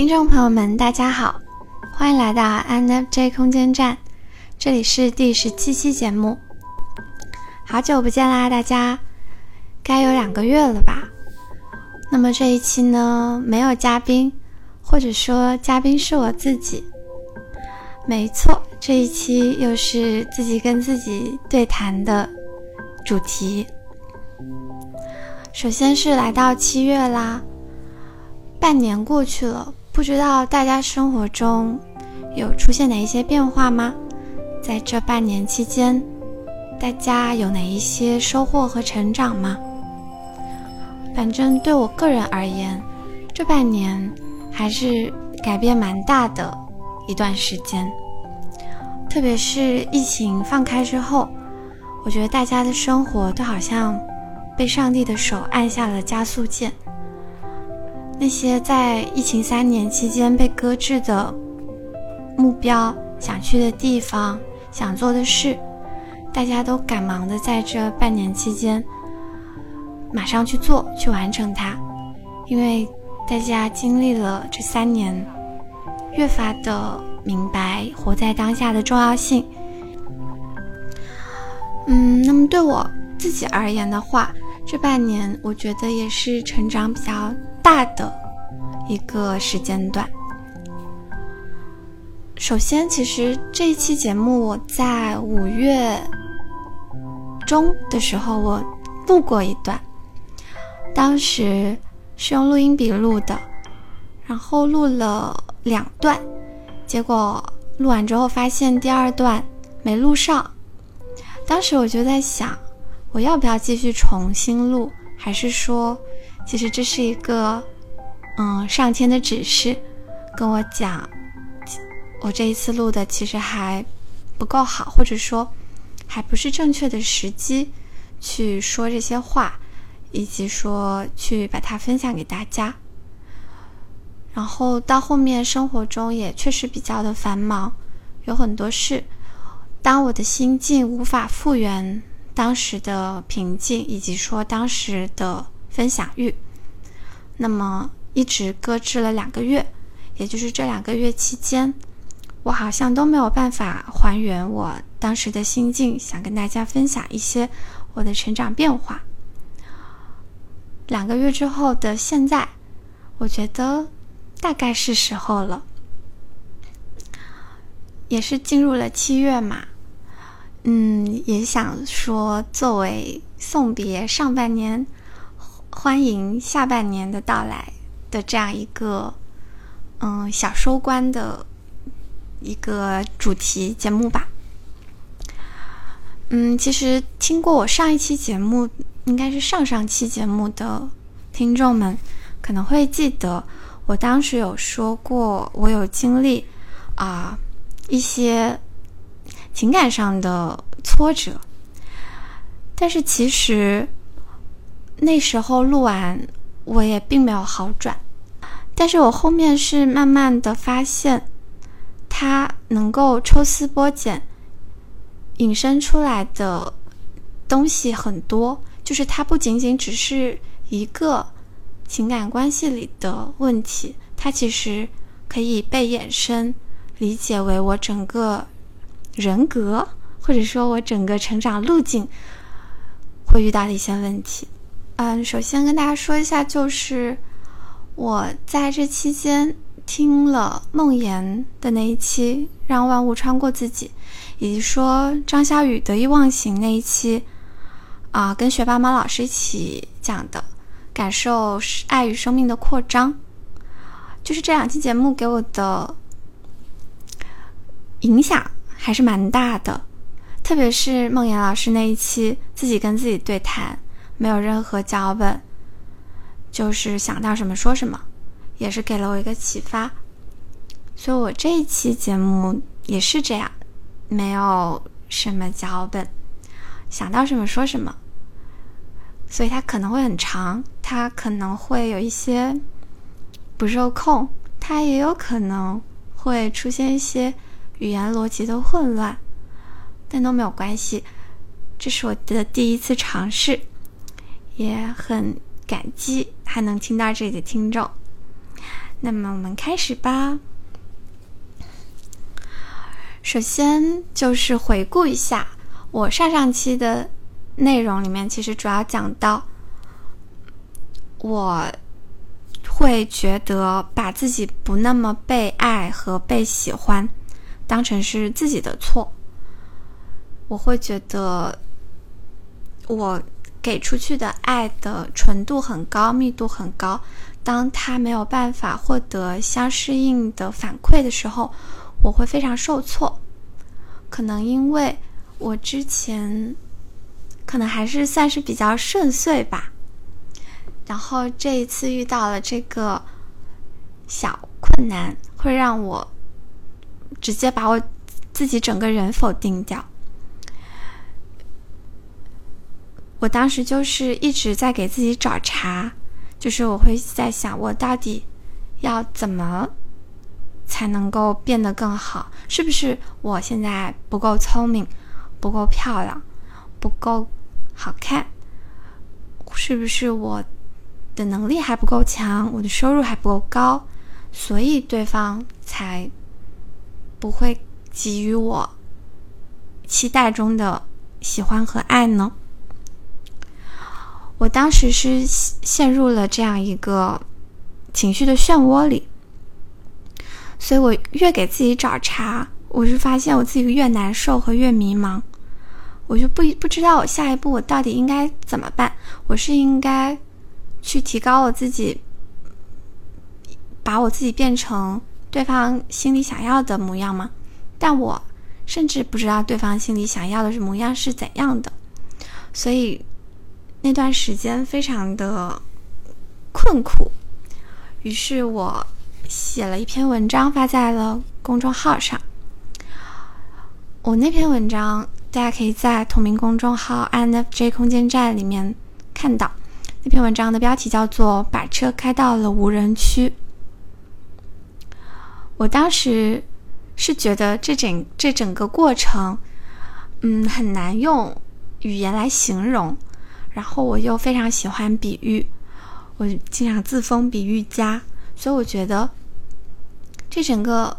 听众朋友们，大家好，欢迎来到 NFJ 空间站，这里是第十七期节目。好久不见啦，大家，该有两个月了吧？那么这一期呢，没有嘉宾，或者说嘉宾是我自己。没错，这一期又是自己跟自己对谈的主题。首先是来到七月啦，半年过去了。不知道大家生活中有出现哪一些变化吗？在这半年期间，大家有哪一些收获和成长吗？反正对我个人而言，这半年还是改变蛮大的一段时间。特别是疫情放开之后，我觉得大家的生活都好像被上帝的手按下了加速键。那些在疫情三年期间被搁置的目标、想去的地方、想做的事，大家都赶忙的在这半年期间马上去做、去完成它，因为大家经历了这三年，越发的明白活在当下的重要性。嗯，那么对我自己而言的话，这半年我觉得也是成长比较。大的一个时间段。首先，其实这一期节目我在五月中的时候我录过一段，当时是用录音笔录的，然后录了两段，结果录完之后发现第二段没录上。当时我就在想，我要不要继续重新录，还是说？其实这是一个，嗯，上天的指示，跟我讲，我这一次录的其实还不够好，或者说还不是正确的时机去说这些话，以及说去把它分享给大家。然后到后面生活中也确实比较的繁忙，有很多事。当我的心境无法复原当时的平静，以及说当时的。分享欲，那么一直搁置了两个月，也就是这两个月期间，我好像都没有办法还原我当时的心境，想跟大家分享一些我的成长变化。两个月之后的现在，我觉得大概是时候了，也是进入了七月嘛，嗯，也想说作为送别上半年。欢迎下半年的到来的这样一个，嗯，小收官的一个主题节目吧。嗯，其实听过我上一期节目，应该是上上期节目的听众们可能会记得，我当时有说过，我有经历啊一些情感上的挫折，但是其实。那时候录完，我也并没有好转，但是我后面是慢慢的发现，它能够抽丝剥茧，引申出来的东西很多，就是它不仅仅只是一个情感关系里的问题，它其实可以被衍生理解为我整个人格，或者说我整个成长路径会遇到的一些问题。嗯，首先跟大家说一下，就是我在这期间听了梦妍的那一期《让万物穿过自己》，以及说张小雨得意忘形那一期，啊，跟学霸猫老师一起讲的，感受爱与生命的扩张，就是这两期节目给我的影响还是蛮大的，特别是梦妍老师那一期，自己跟自己对谈。没有任何脚本，就是想到什么说什么，也是给了我一个启发。所以我这一期节目也是这样，没有什么脚本，想到什么说什么。所以它可能会很长，它可能会有一些不受控，它也有可能会出现一些语言逻辑的混乱，但都没有关系。这是我的第一次尝试。也很感激还能听到这里的听众。那么我们开始吧。首先就是回顾一下我上上期的内容里面，其实主要讲到我会觉得把自己不那么被爱和被喜欢当成是自己的错，我会觉得我给出去的爱的纯度很高，密度很高。当他没有办法获得相适应的反馈的时候，我会非常受挫。可能因为我之前可能还是算是比较顺遂吧，然后这一次遇到了这个小困难，会让我直接把我自己整个人否定掉。我当时就是一直在给自己找茬。就是我会在想，我到底要怎么才能够变得更好？是不是我现在不够聪明、不够漂亮、不够好看？是不是我的能力还不够强？我的收入还不够高，所以对方才不会给予我期待中的喜欢和爱呢？我当时是陷入了这样一个情绪的漩涡里，所以我越给自己找茬，我就发现我自己越难受和越迷茫，我就不不知道我下一步我到底应该怎么办？我是应该去提高我自己，把我自己变成对方心里想要的模样吗？但我甚至不知道对方心里想要的是模样是怎样的，所以。那段时间非常的困苦，于是我写了一篇文章发在了公众号上。我那篇文章大家可以在同名公众号 “INFJ 空间站”里面看到。那篇文章的标题叫做“把车开到了无人区”。我当时是觉得这整这整个过程，嗯，很难用语言来形容。然后我又非常喜欢比喻，我经常自封比喻家，所以我觉得这整个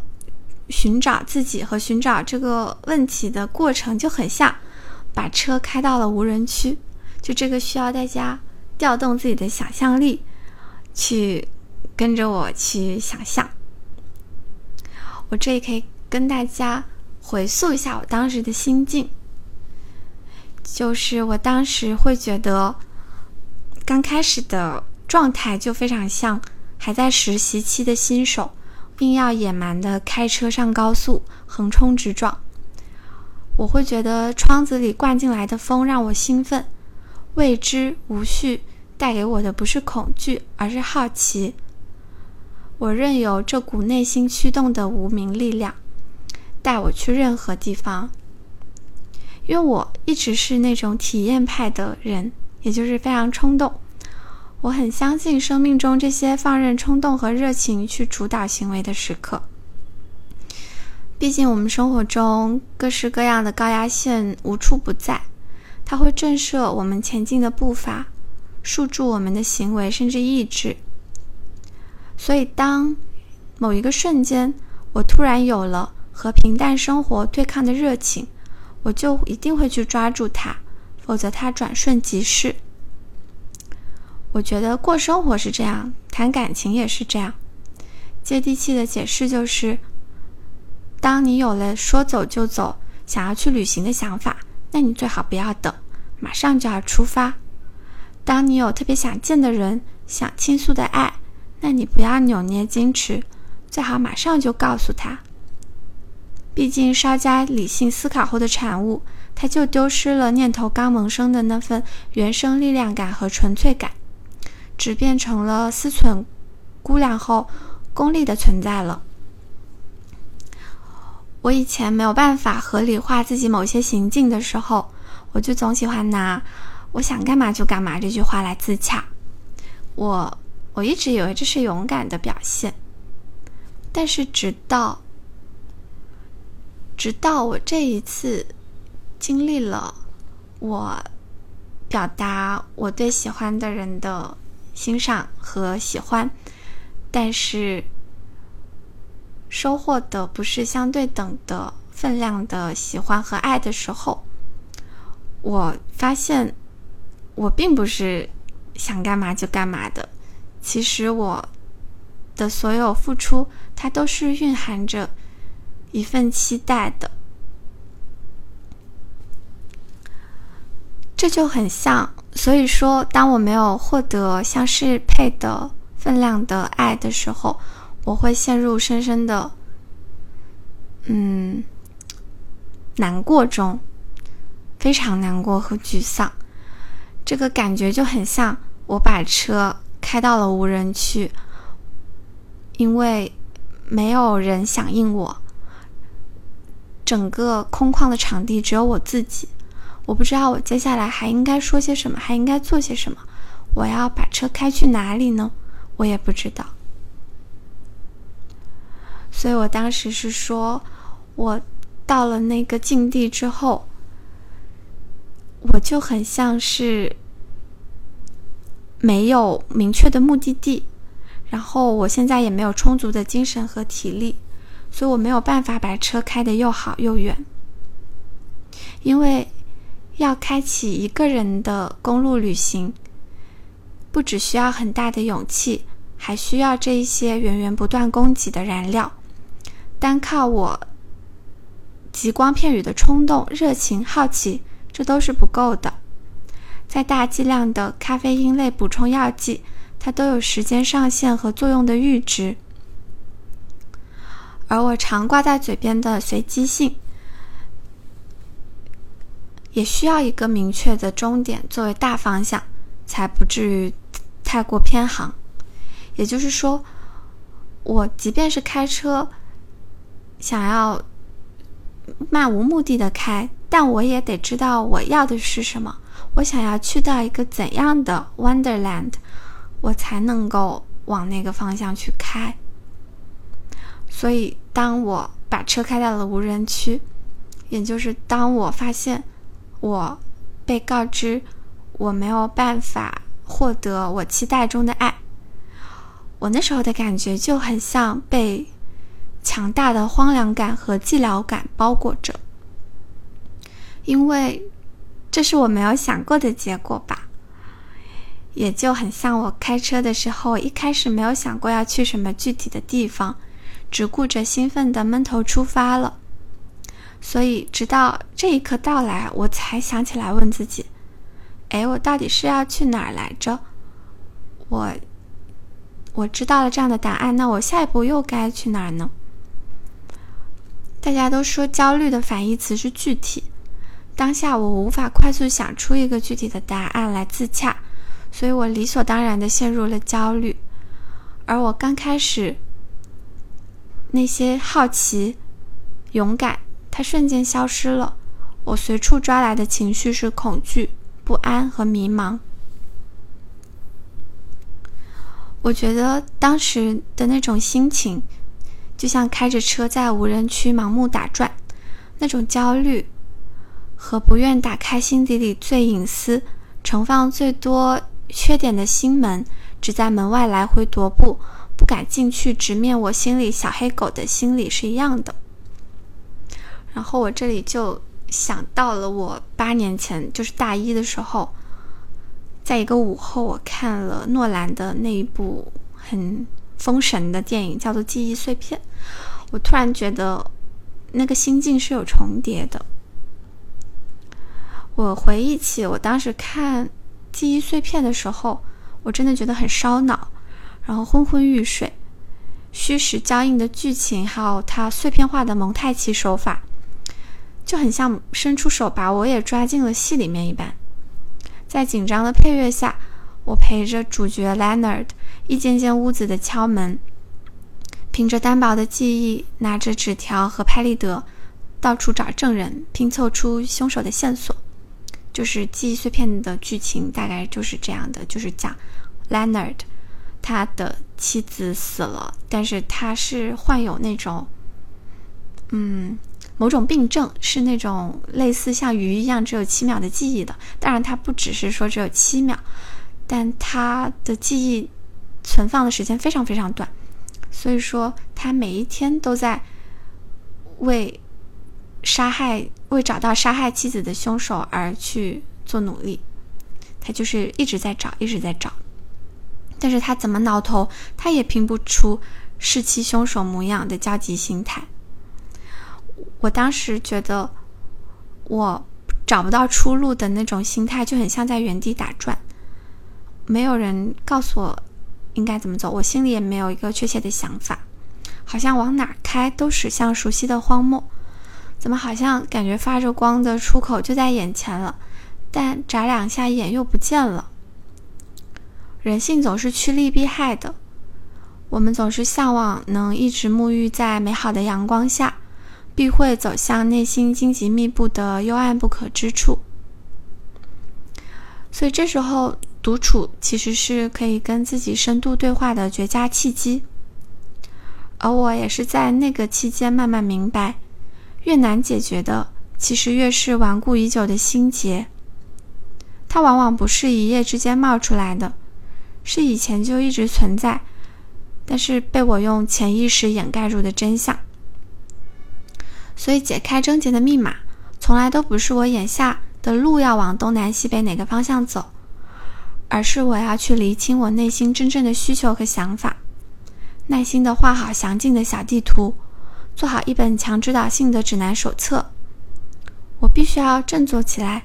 寻找自己和寻找这个问题的过程就很像把车开到了无人区，就这个需要大家调动自己的想象力，去跟着我去想象。我这里可以跟大家回溯一下我当时的心境。就是我当时会觉得，刚开始的状态就非常像还在实习期的新手，硬要野蛮的开车上高速，横冲直撞。我会觉得窗子里灌进来的风让我兴奋，未知无序带给我的不是恐惧，而是好奇。我任由这股内心驱动的无名力量，带我去任何地方。因为我一直是那种体验派的人，也就是非常冲动。我很相信生命中这些放任冲动和热情去主导行为的时刻。毕竟我们生活中各式各样的高压线无处不在，它会震慑我们前进的步伐，束住我们的行为甚至意志。所以，当某一个瞬间，我突然有了和平淡生活对抗的热情。我就一定会去抓住它，否则它转瞬即逝。我觉得过生活是这样，谈感情也是这样。接地气的解释就是：当你有了说走就走、想要去旅行的想法，那你最好不要等，马上就要出发；当你有特别想见的人、想倾诉的爱，那你不要扭捏矜持，最好马上就告诉他。毕竟，稍加理性思考后的产物，它就丢失了念头刚萌生的那份原生力量感和纯粹感，只变成了思忖估量后功利的存在了。我以前没有办法合理化自己某些行径的时候，我就总喜欢拿“我想干嘛就干嘛”这句话来自洽。我我一直以为这是勇敢的表现，但是直到。直到我这一次经历了我表达我对喜欢的人的欣赏和喜欢但是收获的不是相对等的分量的喜欢和爱的时候，我发现我并不是想干嘛就干嘛的。其实我的所有付出，它都是蕴含着一份期待的。这就很像，所以说，当我没有获得相适配的分量的爱的时候，我会陷入深深的，嗯，难过中，非常难过和沮丧。这个感觉就很像我把车开到了无人区，因为没有人响应我，整个空旷的场地只有我自己。我不知道我接下来还应该说些什么，还应该做些什么。我要把车开去哪里呢？我也不知道。所以我当时是说，我到了那个境地之后，我就很像是没有明确的目的地，然后我现在也没有充足的精神和体力，所以我没有办法把车开得又好又远，因为。要开启一个人的公路旅行，不只需要很大的勇气，还需要这一些源源不断供给的燃料。单靠我极光片语的冲动、热情、好奇，这都是不够的。在大剂量的咖啡因类补充药剂，它都有时间上限和作用的阈值。而我常挂在嘴边的随机性。也需要一个明确的终点作为大方向，才不至于太过偏航。也就是说，我即便是开车，想要漫无目的的开，但我也得知道我要的是什么。我想要去到一个怎样的 Wonderland，我才能够往那个方向去开。所以，当我把车开到了无人区，也就是当我发现。我被告知我没有办法获得我期待中的爱，我那时候的感觉就很像被强大的荒凉感和寂寥感包裹着，因为这是我没有想过的结果吧。也就很像我开车的时候，一开始没有想过要去什么具体的地方，只顾着兴奋的闷头出发了。所以，直到这一刻到来，我才想起来问自己：“哎，我到底是要去哪儿来着？”我我知道了这样的答案，那我下一步又该去哪儿呢？大家都说焦虑的反义词是具体，当下我无法快速想出一个具体的答案来自洽，所以我理所当然的陷入了焦虑。而我刚开始那些好奇、勇敢。它瞬间消失了，我随处抓来的情绪是恐惧、不安和迷茫。我觉得当时的那种心情，就像开着车在无人区盲目打转，那种焦虑和不愿打开心底里最隐私、盛放最多缺点的心门，只在门外来回踱步，不敢进去直面我心里小黑狗的心理是一样的。然后我这里就想到了我八年前，就是大一的时候，在一个午后，我看了诺兰的那一部很封神的电影，叫做《记忆碎片》。我突然觉得那个心境是有重叠的。我回忆起我当时看《记忆碎片》的时候，我真的觉得很烧脑，然后昏昏欲睡，虚实交映的剧情，还有它碎片化的蒙太奇手法。就很像伸出手把我也抓进了戏里面一般，在紧张的配乐下，我陪着主角 Leonard 一间间屋子的敲门，凭着单薄的记忆，拿着纸条和拍立得，到处找证人，拼凑出凶手的线索。就是记忆碎片的剧情大概就是这样的，就是讲 Leonard 他的妻子死了，但是他是患有那种，嗯。某种病症是那种类似像鱼一样只有七秒的记忆的，当然它不只是说只有七秒，但它的记忆存放的时间非常非常短，所以说他每一天都在为杀害、为找到杀害妻子的凶手而去做努力。他就是一直在找，一直在找，但是他怎么挠头，他也拼不出弑妻凶手模样的焦急心态。我当时觉得我找不到出路的那种心态，就很像在原地打转，没有人告诉我应该怎么走，我心里也没有一个确切的想法，好像往哪开都驶向熟悉的荒漠，怎么好像感觉发着光的出口就在眼前了？但眨两下眼又不见了。人性总是趋利避害的，我们总是向往能一直沐浴在美好的阳光下，必会走向内心荆棘密布的幽暗不可之处。所以这时候独处其实是可以跟自己深度对话的绝佳契机。而我也是在那个期间慢慢明白，越难解决的，其实越是顽固已久的心结。它往往不是一夜之间冒出来的，是以前就一直存在，但是被我用潜意识掩盖住的真相。所以，解开症结的密码，从来都不是我眼下的路要往东南西北哪个方向走，而是我要去厘清我内心真正的需求和想法，耐心的画好详尽的小地图，做好一本强指导性的指南手册。我必须要振作起来。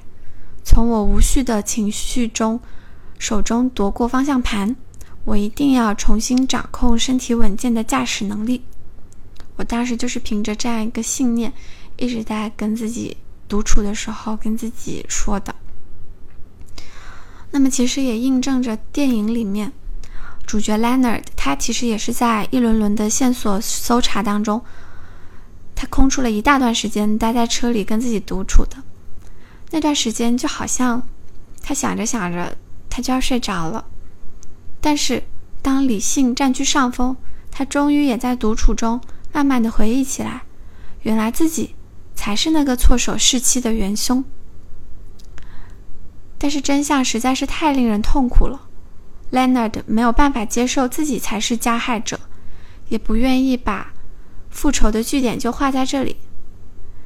从我无序的情绪中，手中夺过方向盘。我一定要重新掌控身体稳健的驾驶能力。我当时就是凭着这样一个信念，一直在跟自己独处的时候跟自己说的。那么，其实也印证着电影里面主角 Leonard，他其实也是在一轮轮的线索搜查当中，他空出了一大段时间待在车里跟自己独处的。那段时间就好像，他想着想着，他就要睡着了。但是当理性占据上风，他终于也在独处中慢慢的回忆起来，原来自己才是那个错手弑妻的元凶。但是真相实在是太令人痛苦了，Leonard 没有办法接受自己才是加害者，也不愿意把复仇的据点就画在这里。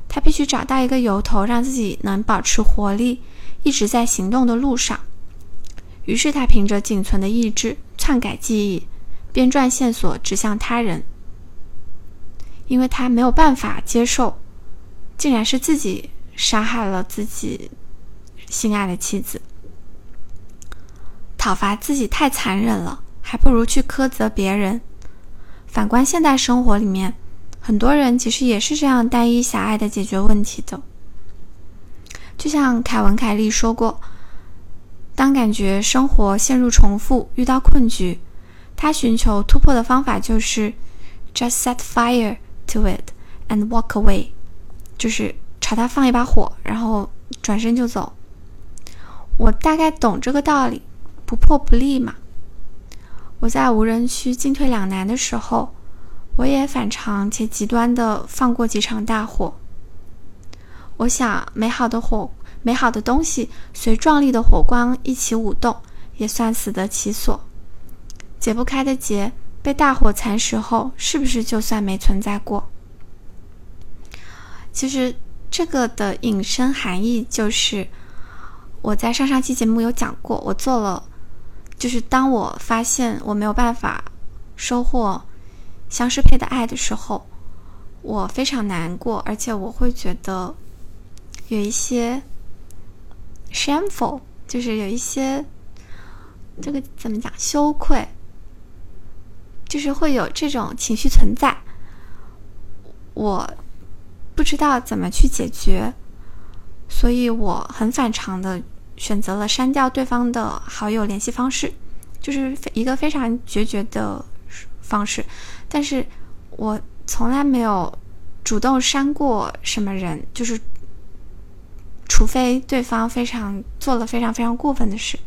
他必须找到一个由头，让自己能保持活力，一直在行动的路上。于是他凭着仅存的意志篡改记忆，编撰线索指向他人。因为他没有办法接受，竟然是自己杀害了自己心爱的妻子。讨伐自己太残忍了，还不如去苛责别人。反观现代生活里面。很多人其实也是这样单一狭隘的解决问题的。就像凯文·凯利说过：“当感觉生活陷入重复，遇到困局，他寻求突破的方法就是 just set fire to it and walk away，就是朝他放一把火，然后转身就走。”我大概懂这个道理，不破不立嘛。我在无人区进退两难的时候。我也反常且极端的放过几场大火。我想，美好的火，美好的东西随壮丽的火光一起舞动，也算死得其所。解不开的结被大火蚕食后，是不是就算没存在过？其实，这个的引申含义就是，我在上上期节目有讲过，我做了，就是当我发现我没有办法收获。相适配的爱的时候，我非常难过，而且我会觉得有一些 shameful，就是有一些这个怎么讲羞愧，就是会有这种情绪存在。我不知道怎么去解决，所以我很反常的选择了删掉对方的好友联系方式，就是一个非常决绝的方式。但是，我从来没有主动删过什么人，就是除非对方非常做了非常非常过分的事。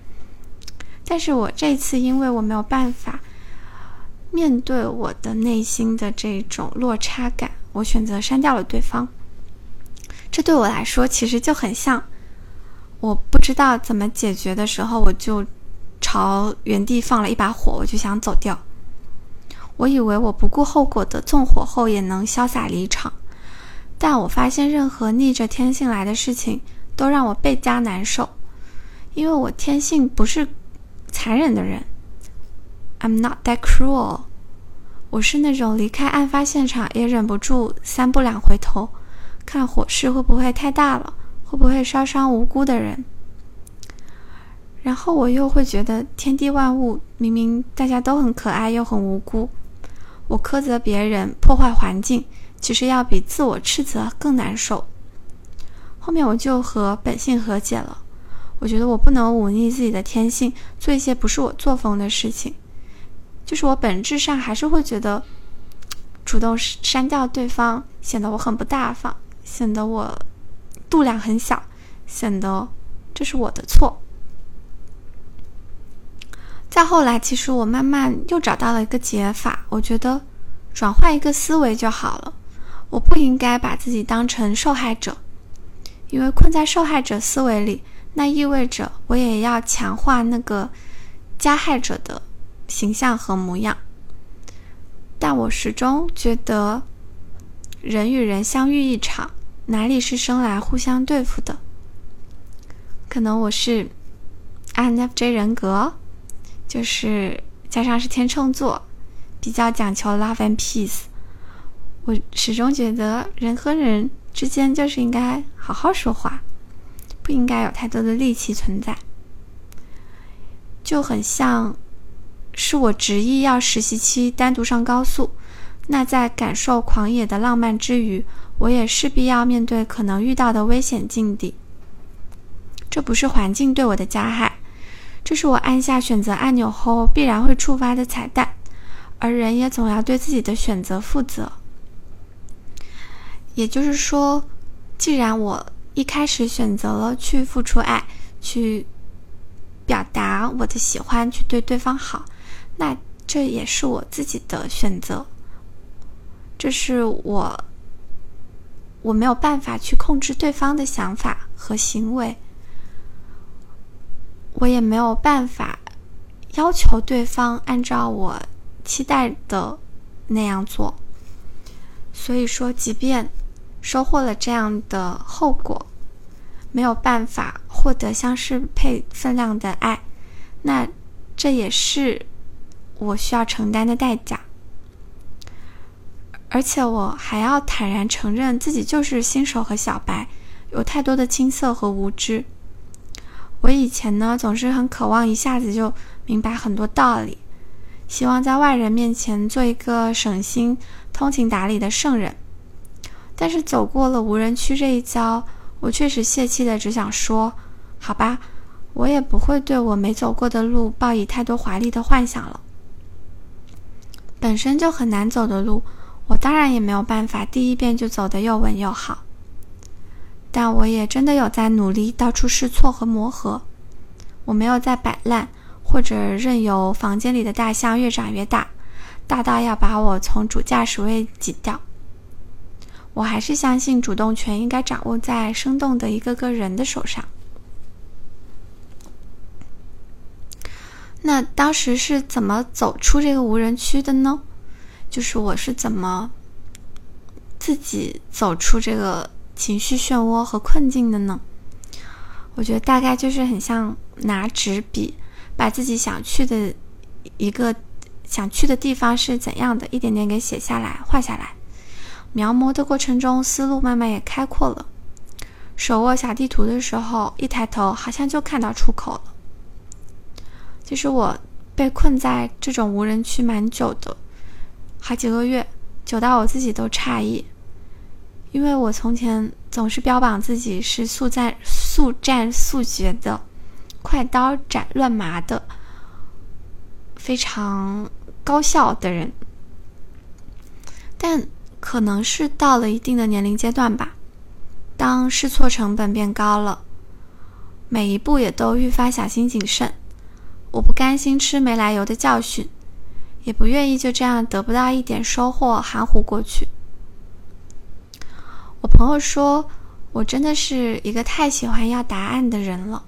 但是我这次因为我没有办法面对我的内心的这种落差感，我选择删掉了对方。这对我来说其实就很像，我不知道怎么解决的时候，我就朝原地放了一把火，我就想走掉。我以为我不顾后果的纵火后也能潇洒离场，但我发现任何逆着天性来的事情都让我倍加难受，因为我天性不是残忍的人。I'm not that cruel。我是那种离开案发现场也忍不住三步两回头，看火势会不会太大了，会不会烧伤无辜的人。然后我又会觉得天地万物明明大家都很可爱又很无辜，我苛责别人破坏环境，其实要比自我斥责更难受。后面我就和本性和解了，我觉得我不能忤逆自己的天性，做一些不是我作风的事情。就是我本质上还是会觉得，主动删掉对方显得我很不大方，显得我度量很小，显得这是我的错。再后来，其实我慢慢又找到了一个解法。我觉得转换一个思维就好了。我不应该把自己当成受害者，因为困在受害者思维里，那意味着我也要强化那个加害者的形象和模样。但我始终觉得，人与人相遇一场，哪里是生来互相对付的？可能我是 INFJ 人格。就是加上是天秤座，比较讲求 love and peace。我始终觉得人和人之间就是应该好好说话，不应该有太多的戾气存在。就很像是我执意要实习期单独上高速，那在感受狂野的浪漫之余，我也势必要面对可能遇到的危险境地。这不是环境对我的加害。这是我按下选择按钮后必然会触发的彩蛋，而人也总要对自己的选择负责。也就是说，既然我一开始选择了去付出爱，去表达我的喜欢，去对对方好，那这也是我自己的选择。这是我我没有办法去控制对方的想法和行为。我也没有办法要求对方按照我期待的那样做，所以说，即便收获了这样的后果，没有办法获得相适配分量的爱，那这也是我需要承担的代价。而且我还要坦然承认自己就是新手和小白，有太多的青涩和无知。我以前呢，总是很渴望一下子就明白很多道理，希望在外人面前做一个省心、通情达理的圣人。但是走过了无人区这一遭，我确实泄气的只想说：好吧，我也不会对我没走过的路抱以太多华丽的幻想了。本身就很难走的路，我当然也没有办法第一遍就走得又稳又好。但我也真的有在努力，到处试错和磨合。我没有在摆烂，或者任由房间里的大象越长越大，大到要把我从主驾驶位挤掉。我还是相信主动权应该掌握在生动的一个个人的手上。那当时是怎么走出这个无人区的呢？就是我是怎么自己走出这个？情绪漩涡和困境的呢？我觉得大概就是很像拿纸笔，把自己想去的一个想去的地方是怎样的，一点点给写下来、画下来。描摹的过程中，思路慢慢也开阔了。手握小地图的时候，一抬头好像就看到出口了。其实我被困在这种无人区蛮久的，好几个月，久到我自己都诧异。因为我从前总是标榜自己是速战速战速决的，快刀斩乱麻的，非常高效的人，但可能是到了一定的年龄阶段吧，当试错成本变高了，每一步也都愈发小心谨慎。我不甘心吃没来由的教训，也不愿意就这样得不到一点收获含糊过去。我朋友说，我真的是一个太喜欢要答案的人了。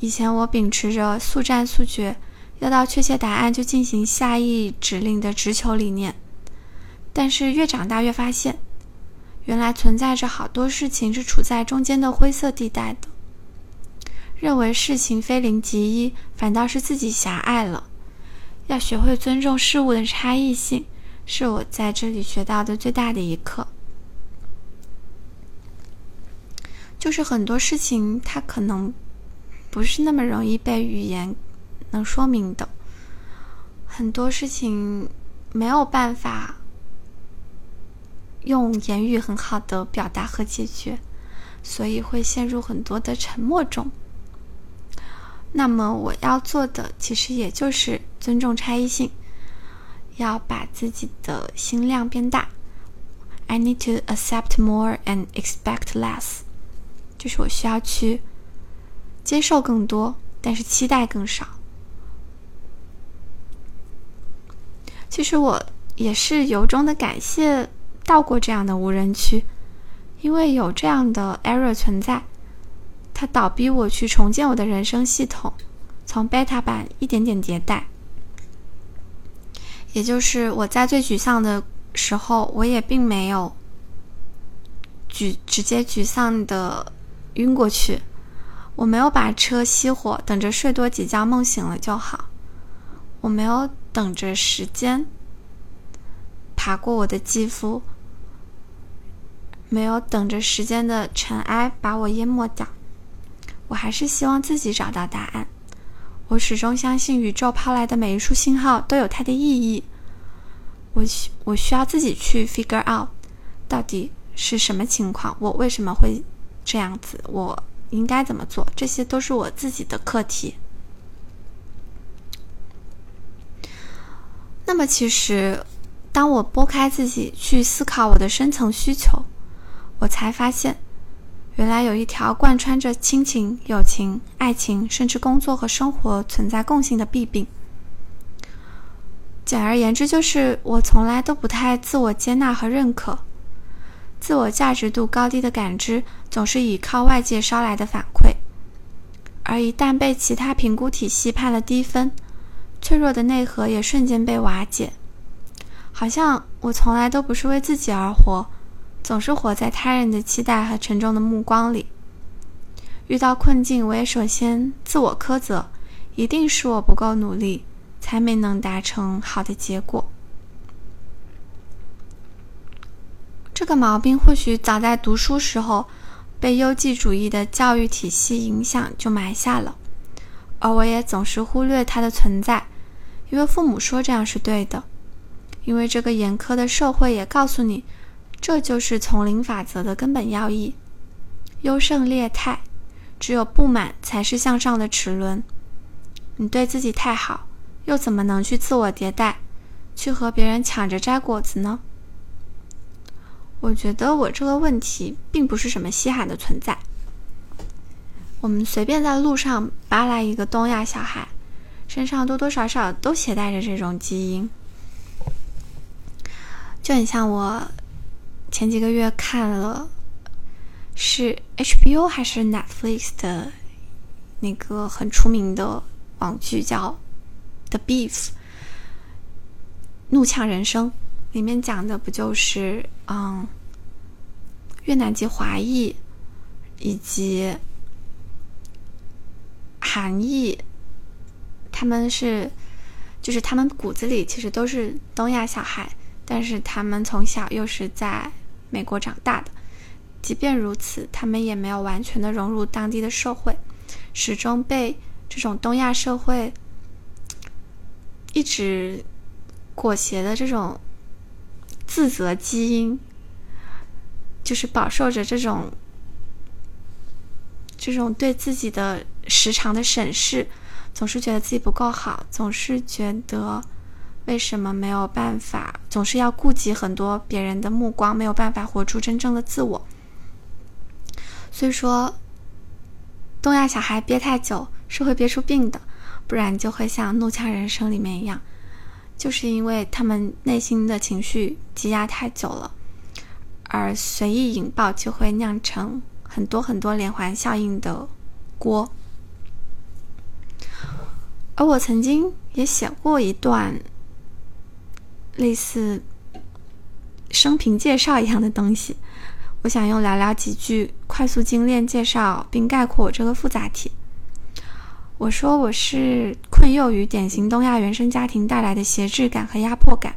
以前我秉持着速战速决，要到确切答案就进行下一指令的直球理念。但是越长大越发现，原来存在着好多事情是处在中间的灰色地带的。认为事情非零即一，反倒是自己狭隘了。要学会尊重事物的差异性，是我在这里学到的最大的一课。就是很多事情，它可能不是那么容易被语言能说明的。很多事情没有办法用言语很好的表达和解决，所以会陷入很多的沉默中。那么我要做的，其实也就是尊重差异性，要把自己的心量变大。I need to accept more and expect less，就是我需要去接受更多，但是期待更少。其实我也是由衷的感谢到过这样的无人区，因为有这样的 error 存在。它倒逼我去重建我的人生系统，从 beta 版一点点迭代。也就是我在最沮丧的时候，我也并没有沮直接沮丧的晕过去，我没有把车熄火，等着睡多几觉梦醒了就好，我没有等着时间爬过我的肌肤，没有等着时间的尘埃把我淹没掉。我还是希望自己找到答案。我始终相信宇宙抛来的每一束信号都有它的意义。我需我需要自己去 figure out，到底是什么情况，我为什么会这样子，我应该怎么做，这些都是我自己的课题。那么，其实当我拨开自己去思考我的深层需求，我才发现。原来有一条贯穿着亲情、友情、爱情，甚至工作和生活存在共性的弊病。简而言之，就是我从来都不太自我接纳和认可，自我价值度高低的感知总是倚靠外界捎来的反馈，而一旦被其他评估体系判了低分，脆弱的内核也瞬间被瓦解。好像我从来都不是为自己而活。总是活在他人的期待和沉重的目光里。遇到困境，我也首先自我苛责，一定是我不够努力，才没能达成好的结果。这个毛病或许早在读书时候被优绩主义的教育体系影响就埋下了，而我也总是忽略它的存在，因为父母说这样是对的，因为这个严苛的社会也告诉你。这就是丛林法则的根本要义：优胜劣汰，只有不满才是向上的齿轮。你对自己太好，又怎么能去自我迭代，去和别人抢着摘果子呢？我觉得我这个问题并不是什么稀罕的存在。我们随便在路上扒拉一个东亚小孩，身上多多少少都携带着这种基因，就很像我。前几个月看了，是 HBO 还是 Netflix 的那个很出名的网剧叫《The Beef》，怒呛人生，里面讲的不就是嗯越南籍华裔以及韩裔，他们是就是他们骨子里其实都是东亚小孩，但是他们从小又是在。美国长大的，即便如此，他们也没有完全的融入当地的社会，始终被这种东亚社会一直裹挟的这种自责基因，就是饱受着这种这种对自己的时常的审视，总是觉得自己不够好，总是觉得。为什么没有办法？总是要顾及很多别人的目光，没有办法活出真正的自我。所以说，东亚小孩憋太久是会憋出病的，不然就会像《怒呛人生》里面一样，就是因为他们内心的情绪积压太久了，而随意引爆就会酿成很多很多连环效应的锅。而我曾经也写过一段类似生平介绍一样的东西。我想用寥寥几句快速精炼介绍并概括我这个复杂体。我说我是困囿于典型东亚原生家庭带来的挟制感和压迫感，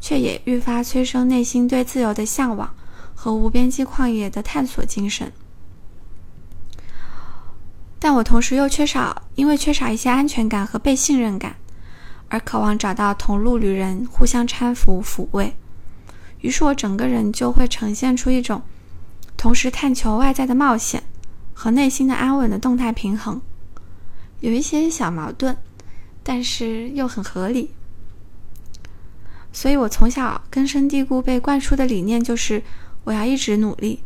却也愈发催生内心对自由的向往和无边际旷野的探索精神。但我同时又缺少，因为缺少一些安全感和被信任感，而渴望找到同路旅人互相搀扶抚慰。于是我整个人就会呈现出一种同时探求外在的冒险和内心的安稳的动态平衡，有一些小矛盾，但是又很合理。所以我从小根深蒂固被灌输的理念就是，我要一直努力，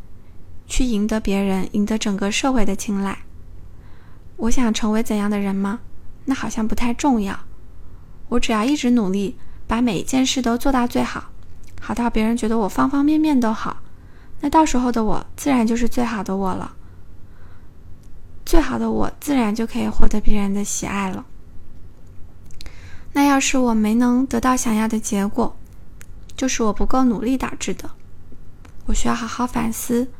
去赢得别人、赢得整个社会的青睐。我想成为怎样的人吗？那好像不太重要。我只要一直努力，把每一件事都做到最好。好到别人觉得我方方面面都好，那到时候的我自然就是最好的我了。最好的我自然就可以获得别人的喜爱了。那要是我没能得到想要的结果，就是我不够努力导致的。我需要好好反思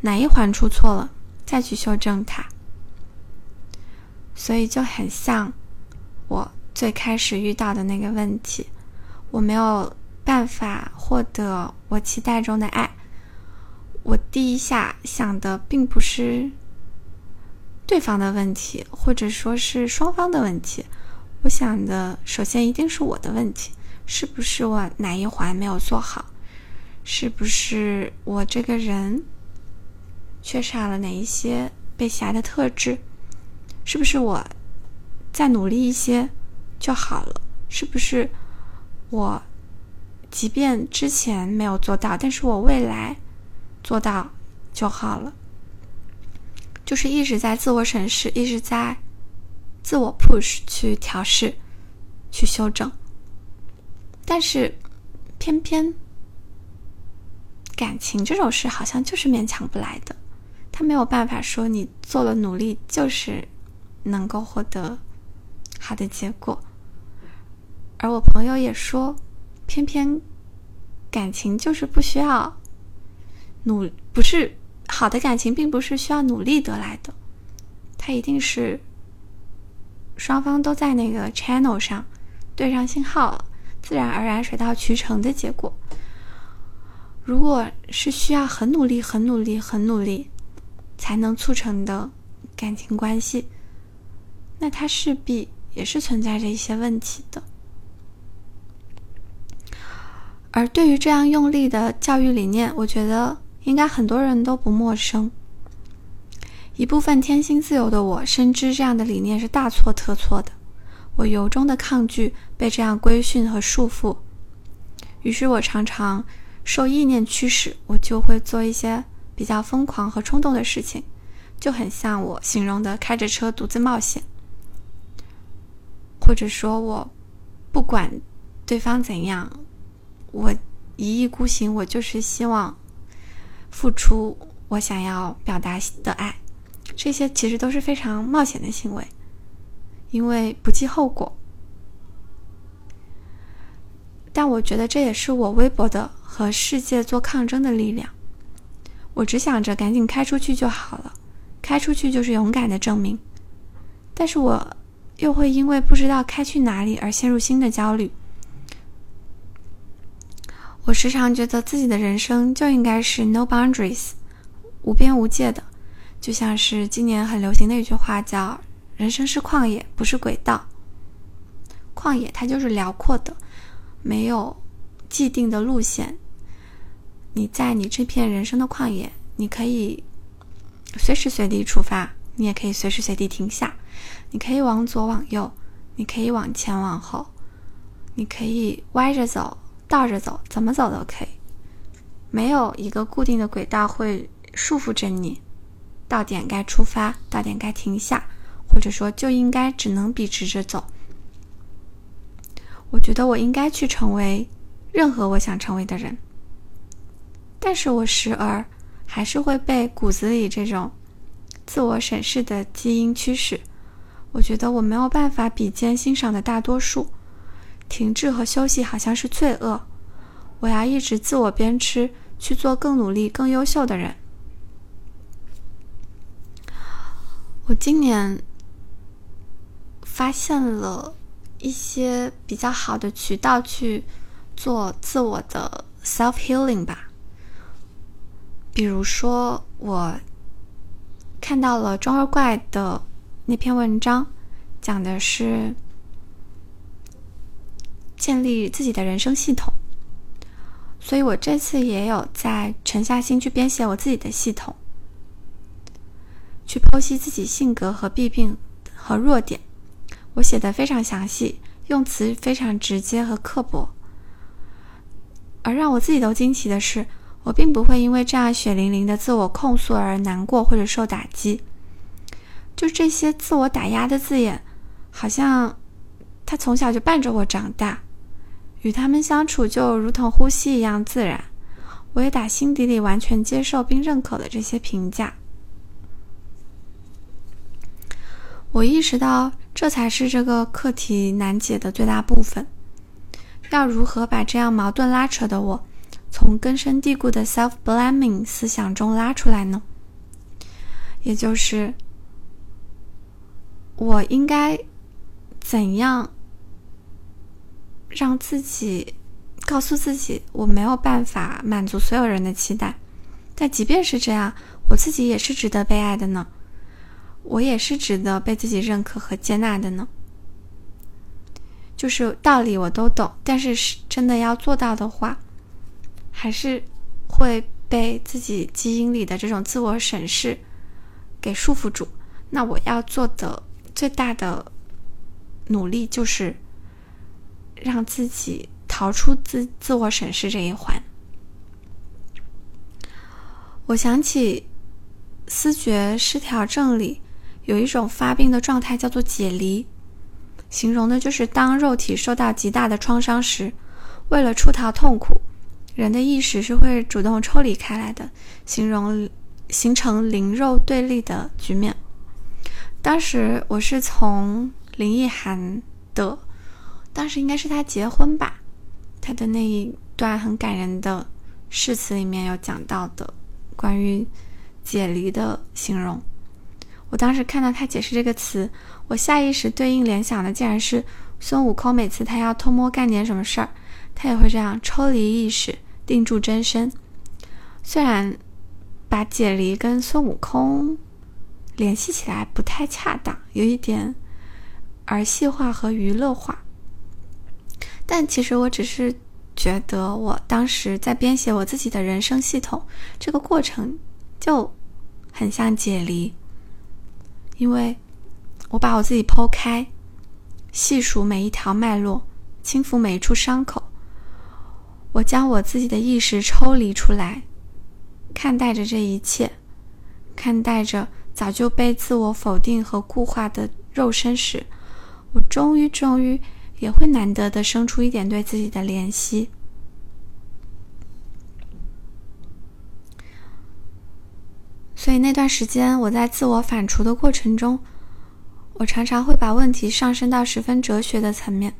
哪一环出错了，再去修正它。所以就很像我最开始遇到的那个问题，我没有。办法获得我期待中的爱，我第一下想的并不是对方的问题，或者说是双方的问题。我想的首先一定是我的问题，是不是我哪一环没有做好？是不是我这个人缺少了哪一些被喜爱的特质？是不是我再努力一些就好了？是不是我？即便之前没有做到，但是我未来做到就好了。就是一直在自我审视，一直在自我 push 去调试、去修正。但是偏偏感情这种事好像就是勉强不来的，他没有办法说你做了努力就是能够获得好的结果。而我朋友也说。偏偏感情就是不需要努，不是好的感情，并不是需要努力得来的，它一定是双方都在那个 channel 上对上信号了，自然而然水到渠成的结果。如果是需要很努力、很努力、很努力才能促成的感情关系，那它势必也是存在着一些问题的。而对于这样用力的教育理念，我觉得应该很多人都不陌生。一部分天性自由的我深知这样的理念是大错特错的，我由衷的抗拒被这样规训和束缚。于是我常常受意念驱使，我就会做一些比较疯狂和冲动的事情，就很像我形容的开着车独自冒险，或者说我不管对方怎样。我一意孤行，我就是希望付出我想要表达的爱，这些其实都是非常冒险的行为，因为不计后果。但我觉得这也是我微薄的和世界做抗争的力量。我只想着赶紧开出去就好了，开出去就是勇敢的证明。但是我又会因为不知道开去哪里而陷入新的焦虑。我时常觉得自己的人生就应该是 no boundaries，无边无界的，就像是今年很流行的一句话叫“人生是旷野，不是轨道”。旷野它就是辽阔的，没有既定的路线。你在你这片人生的旷野，你可以随时随地出发，你也可以随时随地停下。你可以往左往右，你可以往前往后，你可以歪着走。倒着走，怎么走都可以，没有一个固定的轨道会束缚着你。到点该出发，到点该停下，或者说就应该只能笔直着走。我觉得我应该去成为任何我想成为的人，但是我时而还是会被骨子里这种自我审视的基因驱使。我觉得我没有办法比肩欣赏的大多数，停滞和休息好像是罪恶。我要一直自我鞭笞，去做更努力、更优秀的人。我今年发现了一些比较好的渠道去做自我的 self healing 吧，比如说我看到了中二怪的。那篇文章讲的是建立自己的人生系统，所以我这次也有在沉下心去编写我自己的系统，去剖析自己性格和弊病和弱点。我写的非常详细，用词非常直接和刻薄。而让我自己都惊奇的是，我并不会因为这样血淋淋的自我控诉而难过或者受打击。就这些自我打压的字眼，好像他从小就伴着我长大，与他们相处就如同呼吸一样自然。我也打心底里完全接受并认可了这些评价。我意识到，这才是这个课题难解的最大部分。要如何把这样矛盾拉扯的我，从根深蒂固的 self-blaming 思想中拉出来呢？也就是。我应该怎样让自己告诉自己，我没有办法满足所有人的期待？但即便是这样，我自己也是值得被爱的呢。我也是值得被自己认可和接纳的呢。就是道理我都懂，但是是真的要做到的话，还是会被自己基因里的这种自我审视给束缚住。那我要做的。最大的努力就是让自己逃出自自我审视这一环。我想起思觉失调症里有一种发病的状态叫做解离，形容的就是当肉体受到极大的创伤时，为了出逃痛苦，人的意识是会主动抽离开来的，形容形成灵肉对立的局面。当时我是从林奕涵的，当时应该是他结婚吧，他的那一段很感人的誓词里面有讲到的关于解离的形容。我当时看到他解释这个词，我下意识对应联想的竟然是孙悟空，每次他要偷摸干点什么事儿，他也会这样抽离意识，定住真身。虽然把解离跟孙悟空。联系起来不太恰当，有一点儿戏化和娱乐化。但其实我只是觉得，我当时在编写我自己的人生系统，这个过程就很像解离，因为我把我自己剖开，细数每一条脉络，轻抚每一处伤口，我将我自己的意识抽离出来，看待着这一切，看待着。早就被自我否定和固化的肉身时，我终于终于也会难得的生出一点对自己的怜惜。所以那段时间，我在自我反刍的过程中，我常常会把问题上升到十分哲学的层面。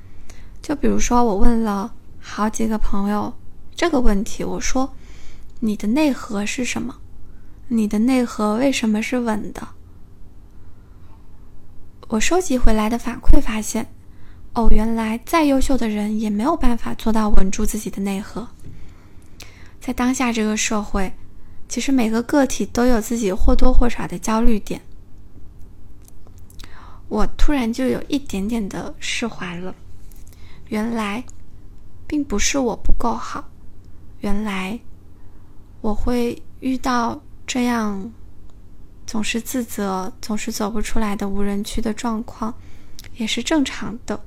就比如说，我问了好几个朋友这个问题，我说：“你的内核是什么？”你的内核为什么是稳的？我收集回来的反馈发现，哦，原来再优秀的人也没有办法做到稳住自己的内核。在当下这个社会，其实每个个体都有自己或多或少的焦虑点。我突然就有一点点的释怀了。原来，并不是我不够好，原来我会遇到。这样总是自责、总是走不出来的无人区的状况，也是正常的。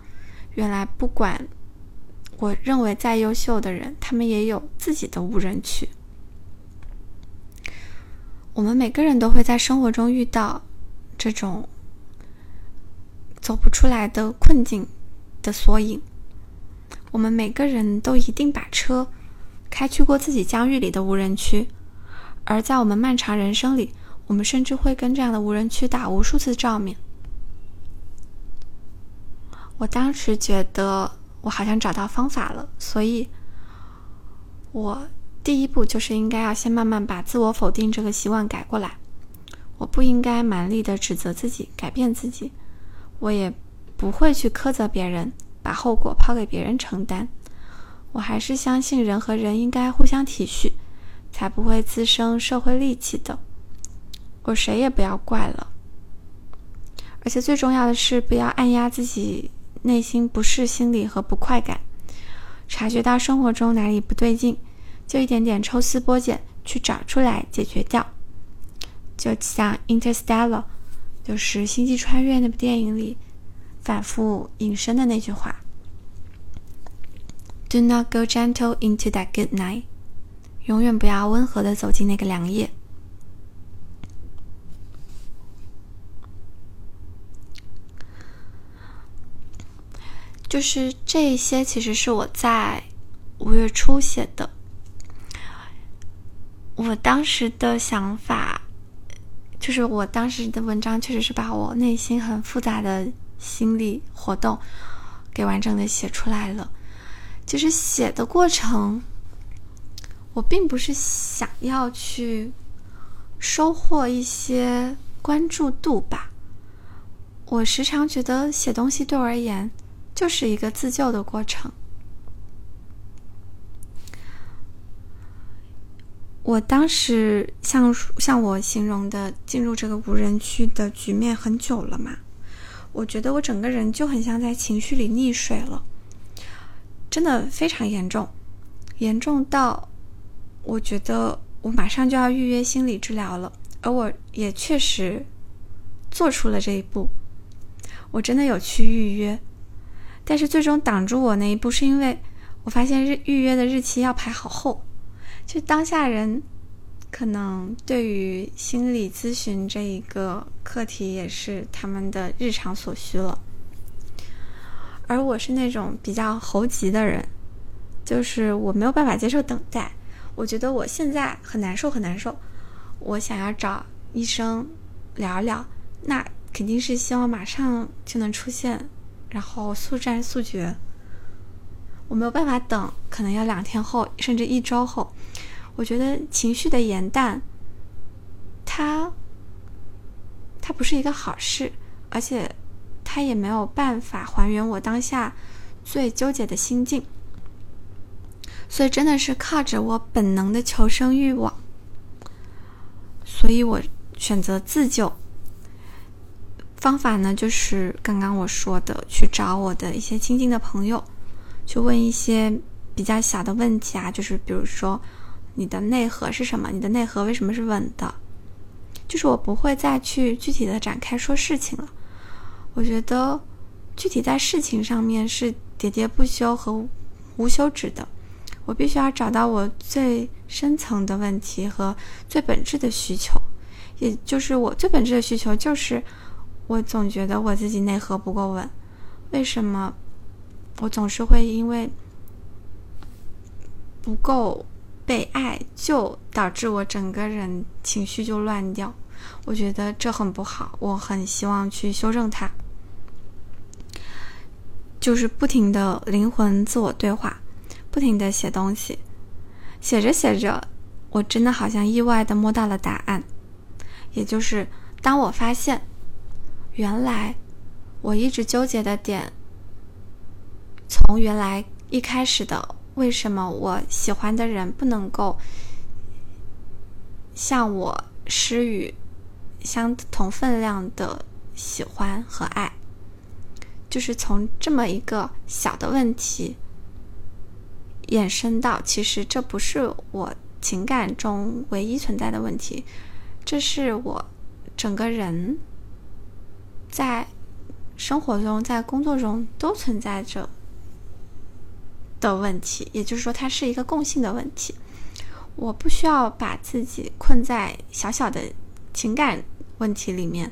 原来，不管我认为再优秀的人，他们也有自己的无人区。我们每个人都会在生活中遇到这种走不出来的困境的缩影。我们每个人都一定把车开去过自己疆域里的无人区。而在我们漫长人生里，我们甚至会跟这样的无人区打无数次照面。我当时觉得我好像找到方法了，所以，我第一步就是应该要先慢慢把自我否定这个习惯改过来。我不应该蛮力的指责自己，改变自己，我也不会去苛责别人，把后果抛给别人承担。我还是相信人和人应该互相体恤，才不会滋生社会戾气的。我谁也不要怪了。而且最重要的是，不要按压自己内心不适心理和不快感。察觉到生活中哪里不对劲，就一点点抽丝剥茧去找出来解决掉。就像《Interstellar》，就是《星际穿越》那部电影里反复引申的那句话：“Do not go gentle into that good night。”永远不要温和的走进那个凉夜。就是这些，其实是我在五月初写的。我当时的想法。就是我当时的文章，确实是把我内心很复杂的心理活动给完整的写出来了。其实写的过程，我并不是想要去收获一些关注度吧。我时常觉得写东西对我而言就是一个自救的过程。我当时像像我形容的进入这个无人区的局面很久了嘛，我觉得我整个人就很像在情绪里溺水了，真的非常严重，严重到我觉得我马上就要预约心理治疗了，而我也确实做出了这一步，我真的有去预约，但是最终挡住我那一步是因为我发现日预约的日期要排好后。就当下人，可能对于心理咨询这一个课题也是他们的日常所需了。而我是那种比较猴急的人，就是我没有办法接受等待。我觉得我现在很难受，很难受。我想要找医生聊一聊，那肯定是希望马上就能出现，然后速战速决。我没有办法等，可能要两天后，甚至一周后。我觉得情绪的延淡，它，它不是一个好事，而且它也没有办法还原我当下最纠结的心境。所以真的是靠着我本能的求生欲望，所以我选择自救。方法呢，就是刚刚我说的，去找我的一些亲近的朋友。去问一些比较小的问题啊，就是比如说，你的内核是什么？你的内核为什么是稳的？就是我不会再去具体的展开说事情了。我觉得具体在事情上面是喋喋不休和无休止的。我必须要找到我最深层的问题和最本质的需求，也就是我最本质的需求就是，我总觉得我自己内核不够稳，为什么？我总是会因为不够被爱，就导致我整个人情绪就乱掉。我觉得这很不好，我很希望去修正它。就是不停的灵魂自我对话，不停的写东西，写着写着，我真的好像意外的摸到了答案。也就是当我发现，原来我一直纠结的点。从原来一开始的为什么我喜欢的人不能够向我施予相同分量的喜欢和爱，就是从这么一个小的问题衍生到，其实这不是我情感中唯一存在的问题，这是我整个人在生活中、在工作中都存在着。的问题，也就是说，它是一个共性的问题。我不需要把自己困在小小的情感问题里面，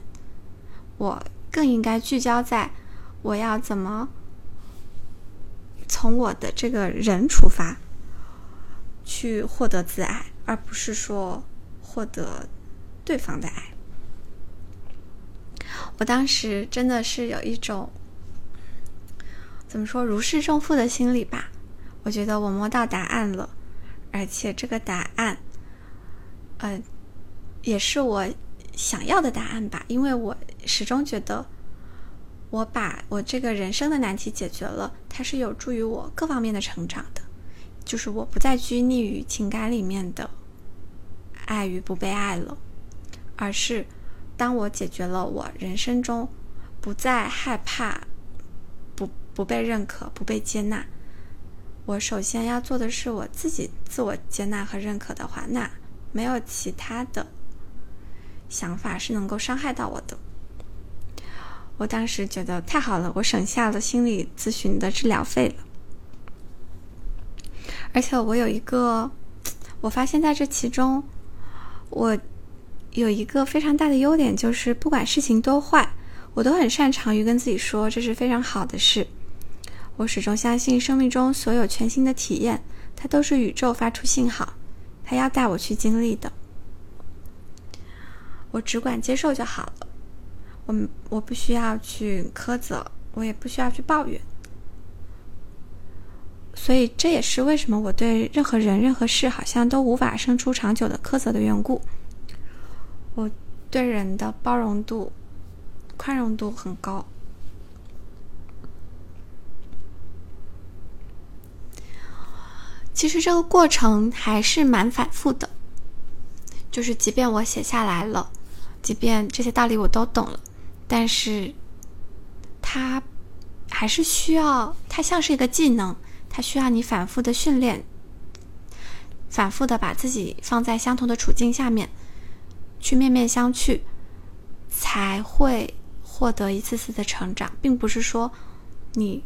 我更应该聚焦在我要怎么从我的这个人出发去获得自爱，而不是说获得对方的爱。我当时真的是有一种怎么说如释重负的心理吧。我觉得我摸到答案了，而且这个答案，呃，也是我想要的答案吧。因为我始终觉得，我把我这个人生的难题解决了，它是有助于我各方面的成长的。就是我不再拘泥于情感里面的爱与不被爱了，而是当我解决了我人生中不再害怕不不被认可、不被接纳。我首先要做的是我自己自我接纳和认可的话，那没有其他的想法是能够伤害到我的。我当时觉得太好了，我省下了心理咨询的治疗费了。而且我有一个，我发现在这其中，我有一个非常大的优点，就是不管事情多坏，我都很擅长于跟自己说这是非常好的事。我始终相信，生命中所有全新的体验，它都是宇宙发出信号，它要带我去经历的。我只管接受就好了。我我不需要去苛责，我也不需要去抱怨。所以这也是为什么我对任何人、任何事好像都无法生出长久的苛责的缘故。我对人的包容度、宽容度很高。其实这个过程还是蛮反复的，就是即便我写下来了，即便这些道理我都懂了，但是它还是需要，它像是一个技能，它需要你反复的训练，反复的把自己放在相同的处境下面，去面面相觑，才会获得一次次的成长，并不是说你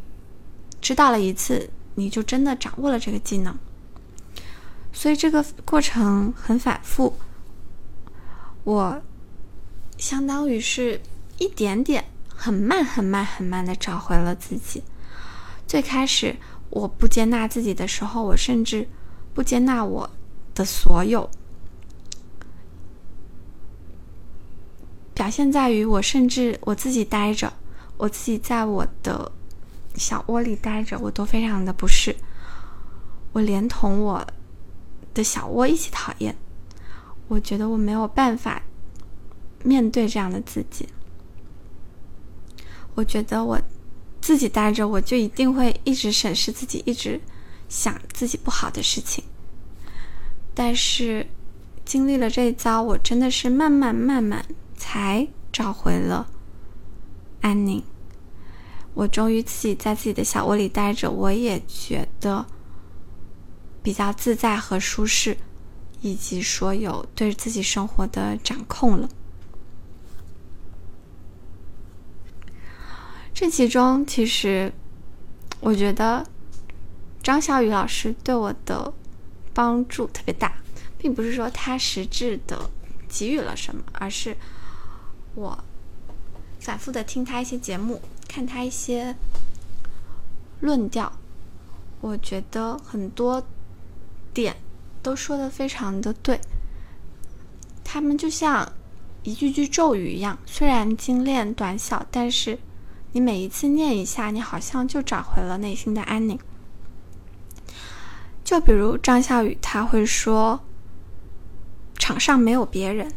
知道了一次。你就真的掌握了这个技能，所以这个过程很反复。我相当于是一点点、很慢、很慢、很慢的找回了自己。最开始我不接纳自己的时候，我甚至不接纳我的所有，表现在于我甚至我自己待着，我自己在我的。小窝里待着，我都非常的不适。我连同我的小窝一起讨厌。我觉得我没有办法面对这样的自己。我觉得我自己待着，我就一定会一直审视自己，一直想自己不好的事情。但是经历了这一遭，我真的是慢慢慢慢才找回了安宁。我终于自己在自己的小窝里待着，我也觉得比较自在和舒适，以及说有对自己生活的掌控了。这其中，其实我觉得张小雨老师对我的帮助特别大，并不是说他实质的给予了什么，而是我反复的听他一些节目。看他一些论调，我觉得很多点都说的非常的对。他们就像一句句咒语一样，虽然精炼短小，但是你每一次念一下，你好像就找回了内心的安宁。就比如张笑宇，他会说：“场上没有别人。”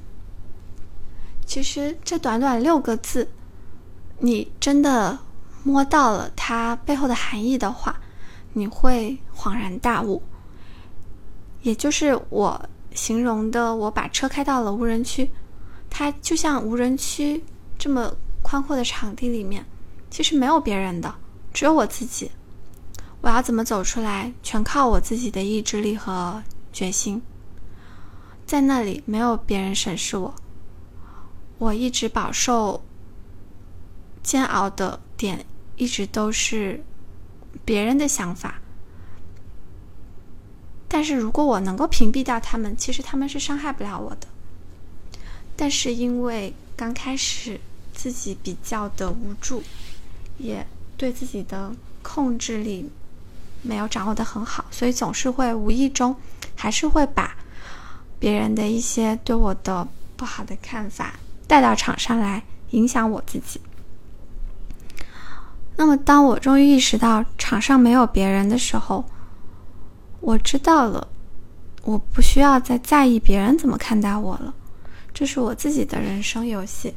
其实这短短六个字。你真的摸到了它背后的含义的话，你会恍然大悟。也就是我形容的，我把车开到了无人区，它就像无人区这么宽阔的场地里面，其实没有别人的，只有我自己。我要怎么走出来，全靠我自己的意志力和决心。在那里没有别人审视我，我一直饱受。煎熬的点一直都是别人的想法，但是如果我能够屏蔽掉他们，其实他们是伤害不了我的。但是因为刚开始自己比较的无助，也对自己的控制力没有掌握的很好，所以总是会无意中还是会把别人的一些对我的不好的看法带到场上来，影响我自己。那么，当我终于意识到场上没有别人的时候，我知道了，我不需要再在意别人怎么看待我了。这是我自己的人生游戏。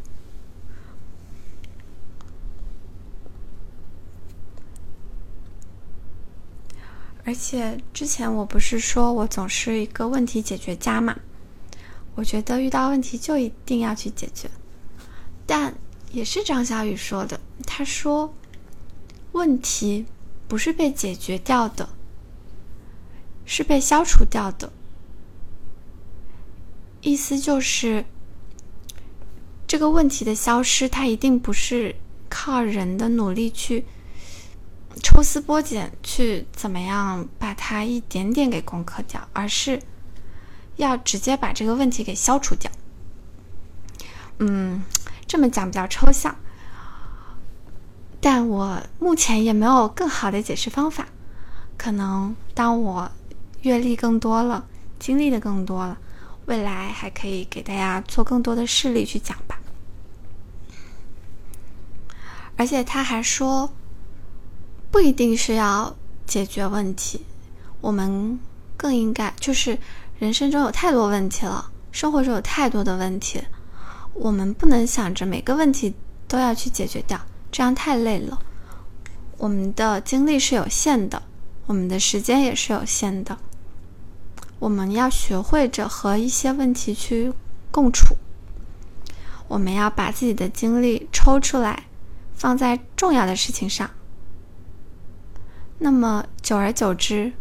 而且之前我不是说我总是一个问题解决家嘛？我觉得遇到问题就一定要去解决。但也是张小雨说的，他说问题不是被解决掉的，是被消除掉的。意思就是，这个问题的消失，它一定不是靠人的努力去。抽丝剥茧去怎么样把它一点点给攻克掉，而是要直接把这个问题给消除掉。嗯，这么讲比较抽象，但我目前也没有更好的解释方法。可能当我阅历更多了，经历的更多了，未来还可以给大家做更多的事例去讲吧。而且他还说。不一定是要解决问题，我们更应该就是人生中有太多问题了，生活中有太多的问题，我们不能想着每个问题都要去解决掉，这样太累了。我们的精力是有限的，我们的时间也是有限的，我们要学会着和一些问题去共处。我们要把自己的精力抽出来，放在重要的事情上。那么久而久之，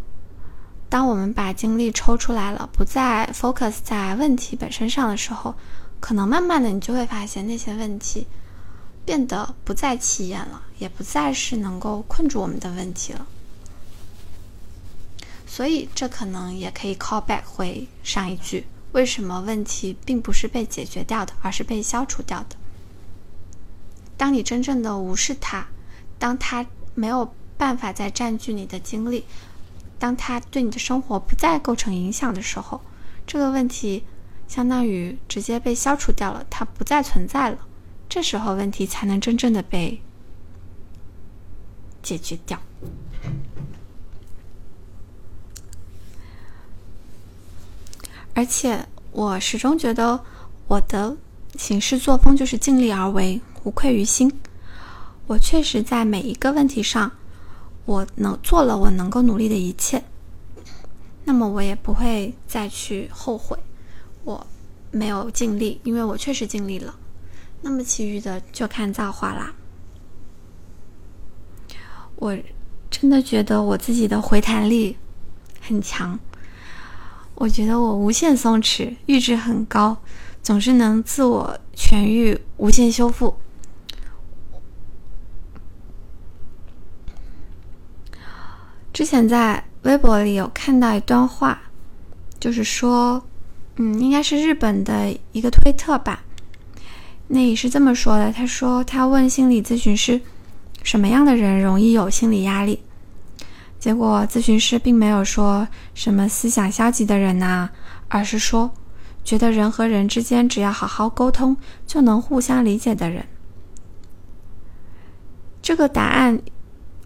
当我们把精力抽出来了，不再 focus 在问题本身上的时候，可能慢慢的你就会发现那些问题变得不再起眼了，也不再是能够困住我们的问题了。所以这可能也可以 call back 回上一句：为什么问题并不是被解决掉的，而是被消除掉的？当你真正的无视它，当它没有。办法再占据你的精力，当它对你的生活不再构成影响的时候，这个问题相当于直接被消除掉了，它不再存在了。这时候问题才能真正的被解决掉。而且我始终觉得我的行事作风就是尽力而为，无愧于心。我确实在每一个问题上。我能做了我能够努力的一切，那么我也不会再去后悔我没有尽力，因为我确实尽力了。那么其余的就看造化啦。我真的觉得我自己的回弹力很强，我觉得我无限松弛，阈值很高，总是能自我痊愈、无限修复。之前在微博里有看到一段话，就是说，嗯，应该是日本的一个推特吧。那也是这么说的：他说他问心理咨询师，什么样的人容易有心理压力？结果咨询师并没有说什么思想消极的人呐，而是说，觉得人和人之间只要好好沟通就能互相理解的人。这个答案。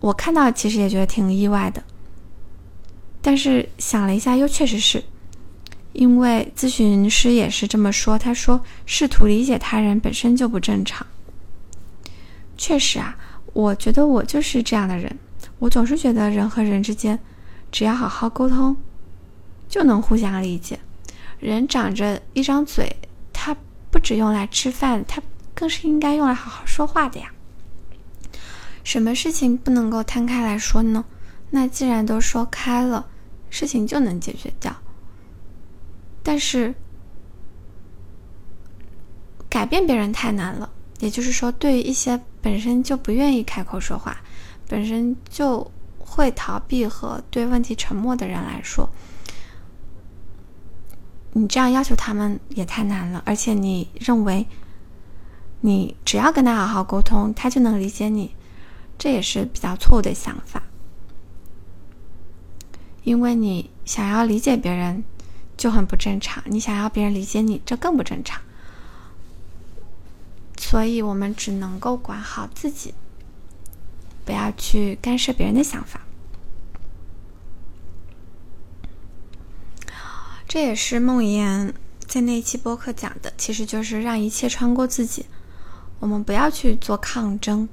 我看到其实也觉得挺意外的，但是想了一下，又确实是，因为咨询师也是这么说。他说，试图理解他人本身就不正常。确实啊，我觉得我就是这样的人。我总是觉得人和人之间，只要好好沟通，就能互相理解。人长着一张嘴，他不只用来吃饭，他更是应该用来好好说话的呀。什么事情不能够摊开来说呢？那既然都说开了，事情就能解决掉。但是改变别人太难了，也就是说，对于一些本身就不愿意开口说话、本身就会逃避和对问题沉默的人来说，你这样要求他们也太难了。而且你认为，你只要跟他好好沟通，他就能理解你。这也是比较错误的想法，因为你想要理解别人就很不正常，你想要别人理解你，这更不正常。所以我们只能够管好自己，不要去干涉别人的想法。这也是梦妍在那一期播客讲的，其实就是让一切穿过自己。我们不要去做抗争，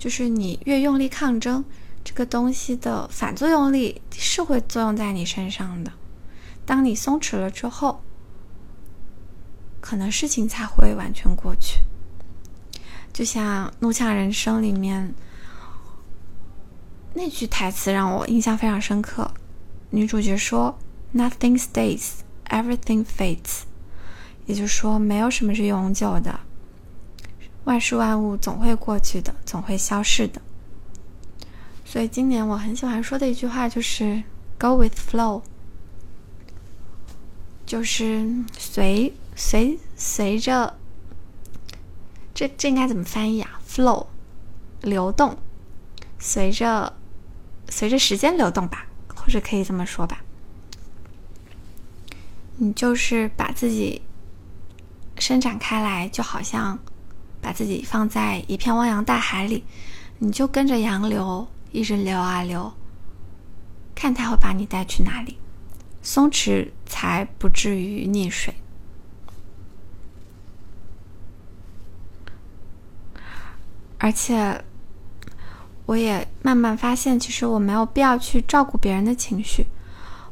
就是你越用力抗争，这个东西的反作用力是会作用在你身上的。当你松弛了之后，可能事情才会完全过去。就像《怒呛人生》里面那句台词让我印象非常深刻，女主角说。Nothing stays, everything fades。也就是说，没有什么是永久的，万事万物总会过去的，总会消逝的。所以今年我很喜欢说的一句话就是 “Go with flow”，就是随随随着这这应该怎么翻译啊？“flow” 流动，随着随着时间流动吧，或者可以这么说吧。你就是把自己伸展开来，就好像把自己放在一片汪洋大海里，你就跟着洋流一直流啊流，看它会把你带去哪里。松弛才不至于溺水。而且，我也慢慢发现，其实我没有必要去照顾别人的情绪。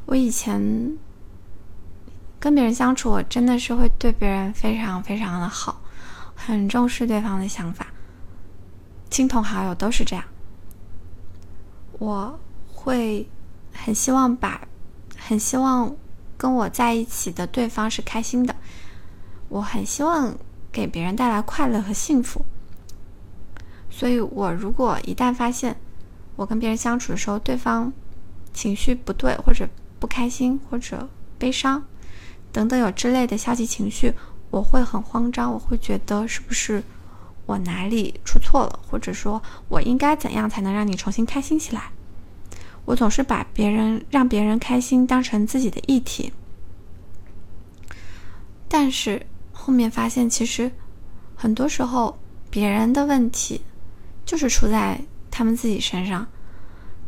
我以前。跟别人相处，我真的是会对别人非常非常的好，很重视对方的想法。亲朋好友都是这样。我会很希望把，很希望跟我在一起的对方是开心的。我很希望给别人带来快乐和幸福。所以，我如果一旦发现我跟别人相处的时候，对方情绪不对，或者不开心，或者悲伤。等等，有之类的消极情绪，我会很慌张，我会觉得是不是我哪里出错了，或者说我应该怎样才能让你重新开心起来？我总是把别人让别人开心当成自己的议题，但是后面发现，其实很多时候别人的问题就是出在他们自己身上，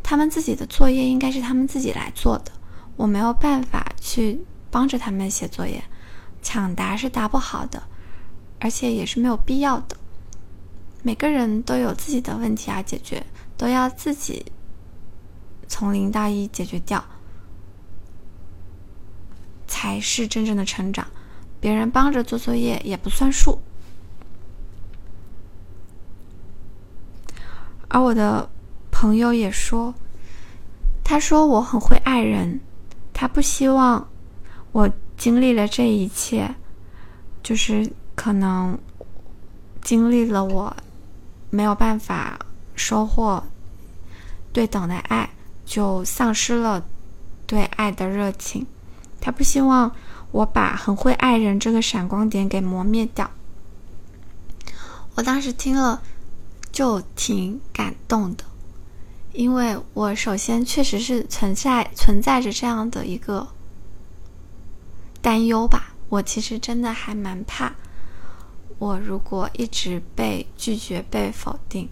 他们自己的作业应该是他们自己来做的，我没有办法去。帮着他们写作业，抢答是答不好的，而且也是没有必要的。每个人都有自己的问题要解决，都要自己从零到一解决掉，才是真正的成长。别人帮着做作业也不算数。而我的朋友也说，他说我很会爱人，他不希望。我经历了这一切，就是可能经历了我没有办法收获对等的爱，就丧失了对爱的热情。他不希望我把很会爱人这个闪光点给磨灭掉。我当时听了就挺感动的，因为我首先确实是存在存在着这样的一个。担忧吧，我其实真的还蛮怕，我如果一直被拒绝、被否定，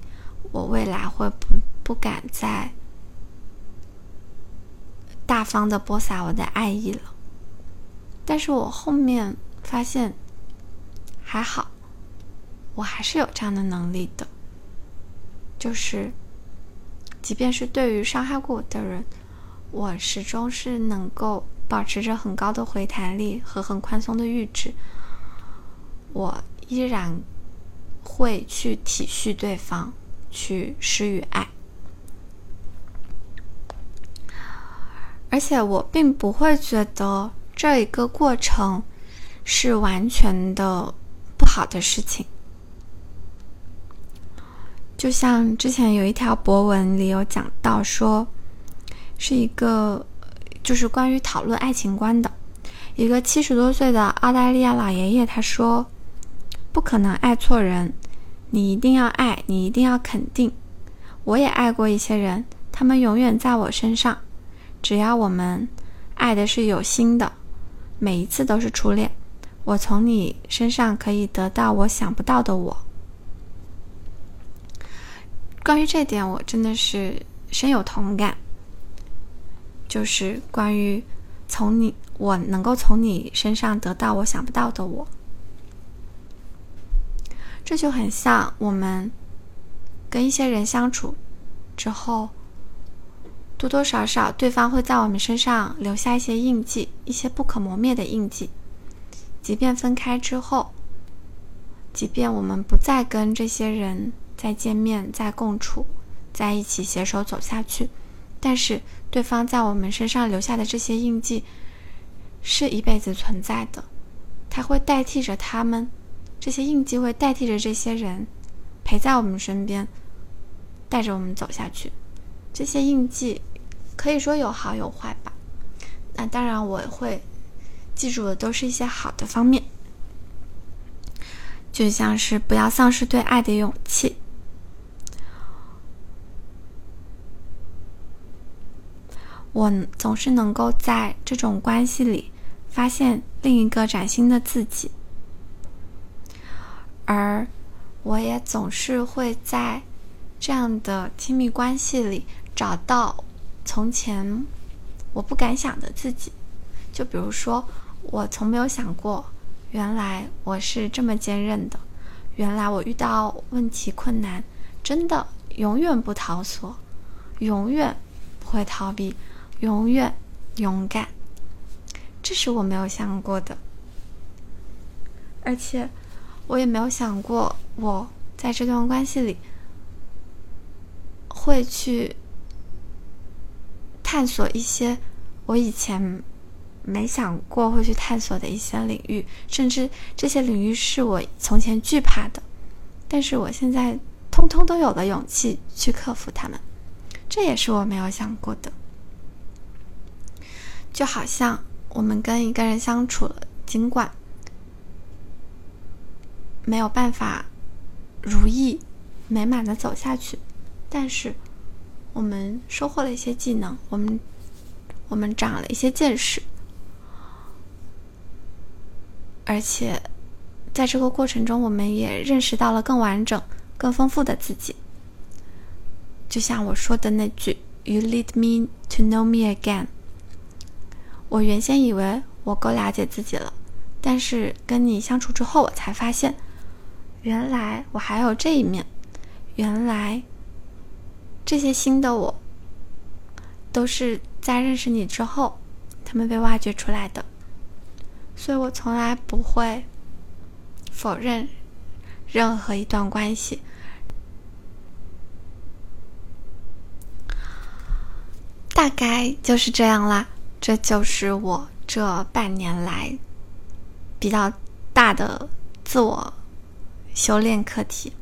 我未来会不不敢再大方的播撒我的爱意了。但是我后面发现还好，我还是有这样的能力的，就是即便是对于伤害过我的人，我始终是能够。保持着很高的回弹力和很宽松的阈值，我依然会去体恤对方，去施予爱，而且我并不会觉得这一个过程是完全的不好的事情。就像之前有一条博文里有讲到说，是一个。就是关于讨论爱情观的一个七十多岁的澳大利亚老爷爷，他说：“不可能爱错人，你一定要爱，你一定要肯定。我也爱过一些人，他们永远在我身上。只要我们爱的是有心的，每一次都是初恋。我从你身上可以得到我想不到的我。”关于这点，我真的是深有同感。就是关于从你，我能够从你身上得到我想不到的我，这就很像我们跟一些人相处之后，多多少少对方会在我们身上留下一些印记，一些不可磨灭的印记。即便分开之后，即便我们不再跟这些人再见面、再共处、在一起携手走下去，但是对方在我们身上留下的这些印记，是一辈子存在的。他会代替着他们，这些印记会代替着这些人，陪在我们身边，带着我们走下去。这些印记可以说有好有坏吧。那当然，我会。记住的都是一些好的方面，就像是不要丧失对爱的勇气。我总是能够在这种关系里发现另一个崭新的自己，而我也总是会在这样的亲密关系里找到从前我不敢想的自己，就比如说。我从没有想过，原来我是这么坚韧的。原来我遇到问题困难，真的永远不逃缩，永远不会逃避，永远勇敢。这是我没有想过的，而且我也没有想过，我在这段关系里会去探索一些我以前。没想过会去探索的一些领域，甚至这些领域是我从前惧怕的，但是我现在通通都有了勇气去克服它们，这也是我没有想过的。就好像我们跟一个人相处了，尽管没有办法如意美满的走下去，但是我们收获了一些技能，我们我们长了一些见识。而且，在这个过程中，我们也认识到了更完整、更丰富的自己。就像我说的那句 “You lead me to know me again”。我原先以为我够了解自己了，但是跟你相处之后，我才发现，原来我还有这一面。原来，这些新的我，都是在认识你之后，他们被挖掘出来的。所以我从来不会否认任何一段关系。大概就是这样啦，这就是我这半年来比较大的自我修炼课题：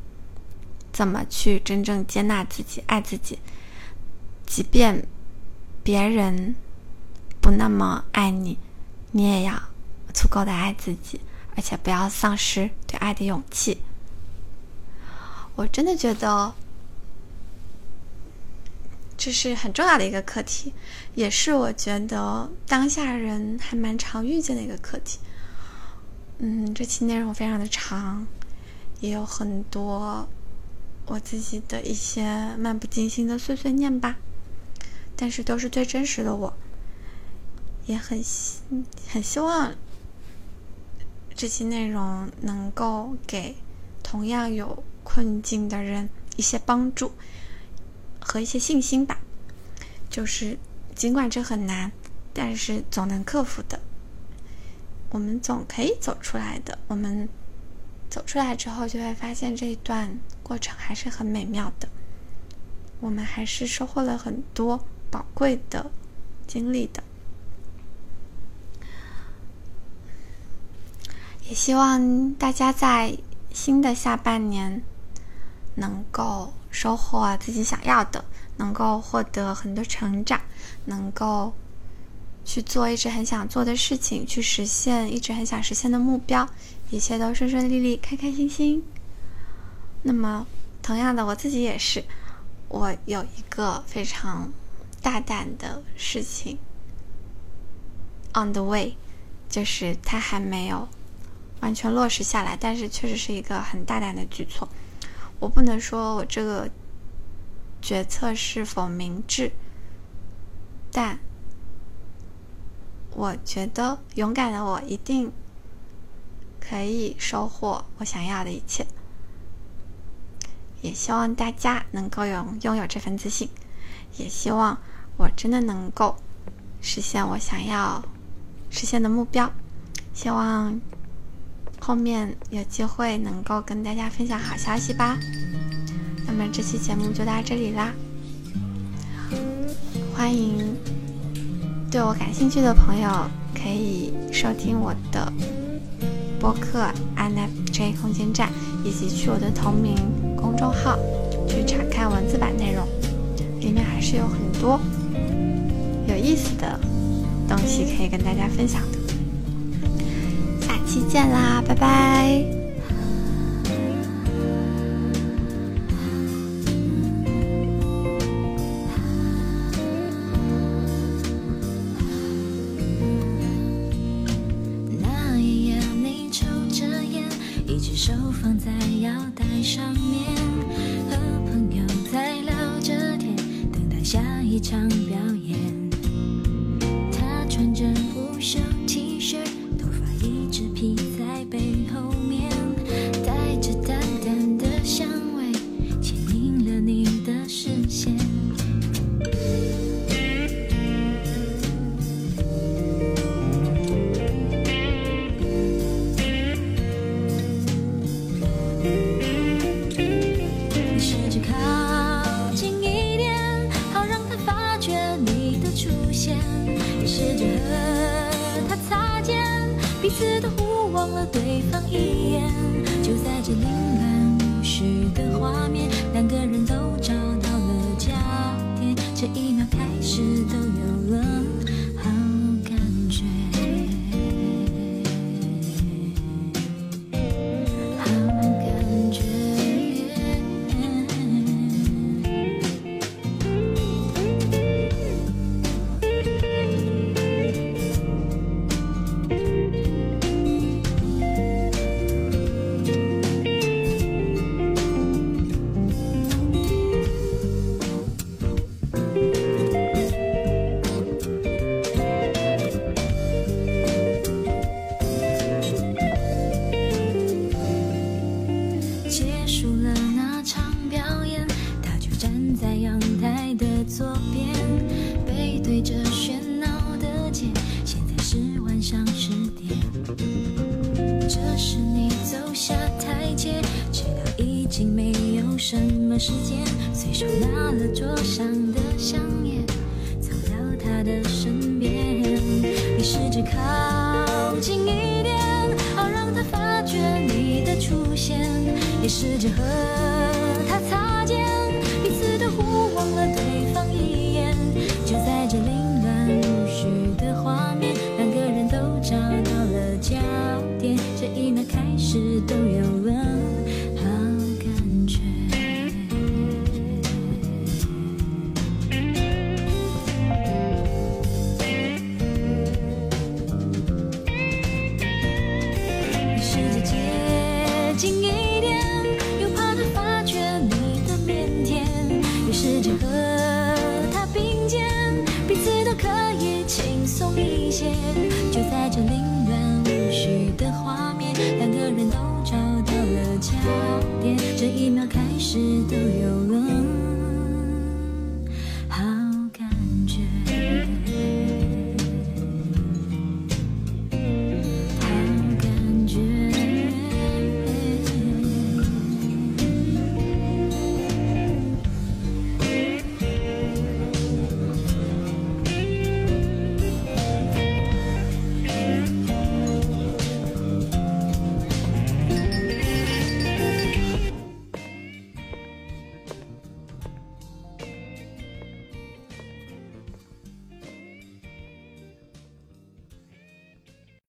怎么去真正接纳自己、爱自己，即便别人不那么爱你，你也要。足够的爱自己，而且不要丧失对爱的勇气。我真的觉得这是很重要的一个课题，也是我觉得当下人还蛮常遇见的一个课题。嗯，这期内容非常的长，也有很多我自己的一些漫不经心的碎碎念吧，但是都是最真实的我，也很希很希望。这期内容能够给同样有困境的人一些帮助和一些信心吧。就是尽管这很难，但是总能克服的。我们总可以走出来的。我们走出来之后，就会发现这一段过程还是很美妙的。我们还是收获了很多宝贵的经历的。也希望大家在新的下半年能够收获自己想要的，能够获得很多成长，能够去做一直很想做的事情，去实现一直很想实现的目标，一切都顺顺利利，开开心心。那么，同样的，我自己也是，我有一个非常大胆的事情 on the way，就是它还没有。完全落实下来，但是确实是一个很大胆的举措。我不能说我这个决策是否明智，但我觉得勇敢的我一定可以收获我想要的一切。也希望大家能够有拥有这份自信，也希望我真的能够实现我想要实现的目标。希望后面有机会能够跟大家分享好消息吧。那么这期节目就到这里啦，欢迎对我感兴趣的朋友可以收听我的播客 NFJ 空间站，以及去我的同名公众号去查看文字版内容，里面还是有很多有意思的东西可以跟大家分享的。期见啦，拜拜。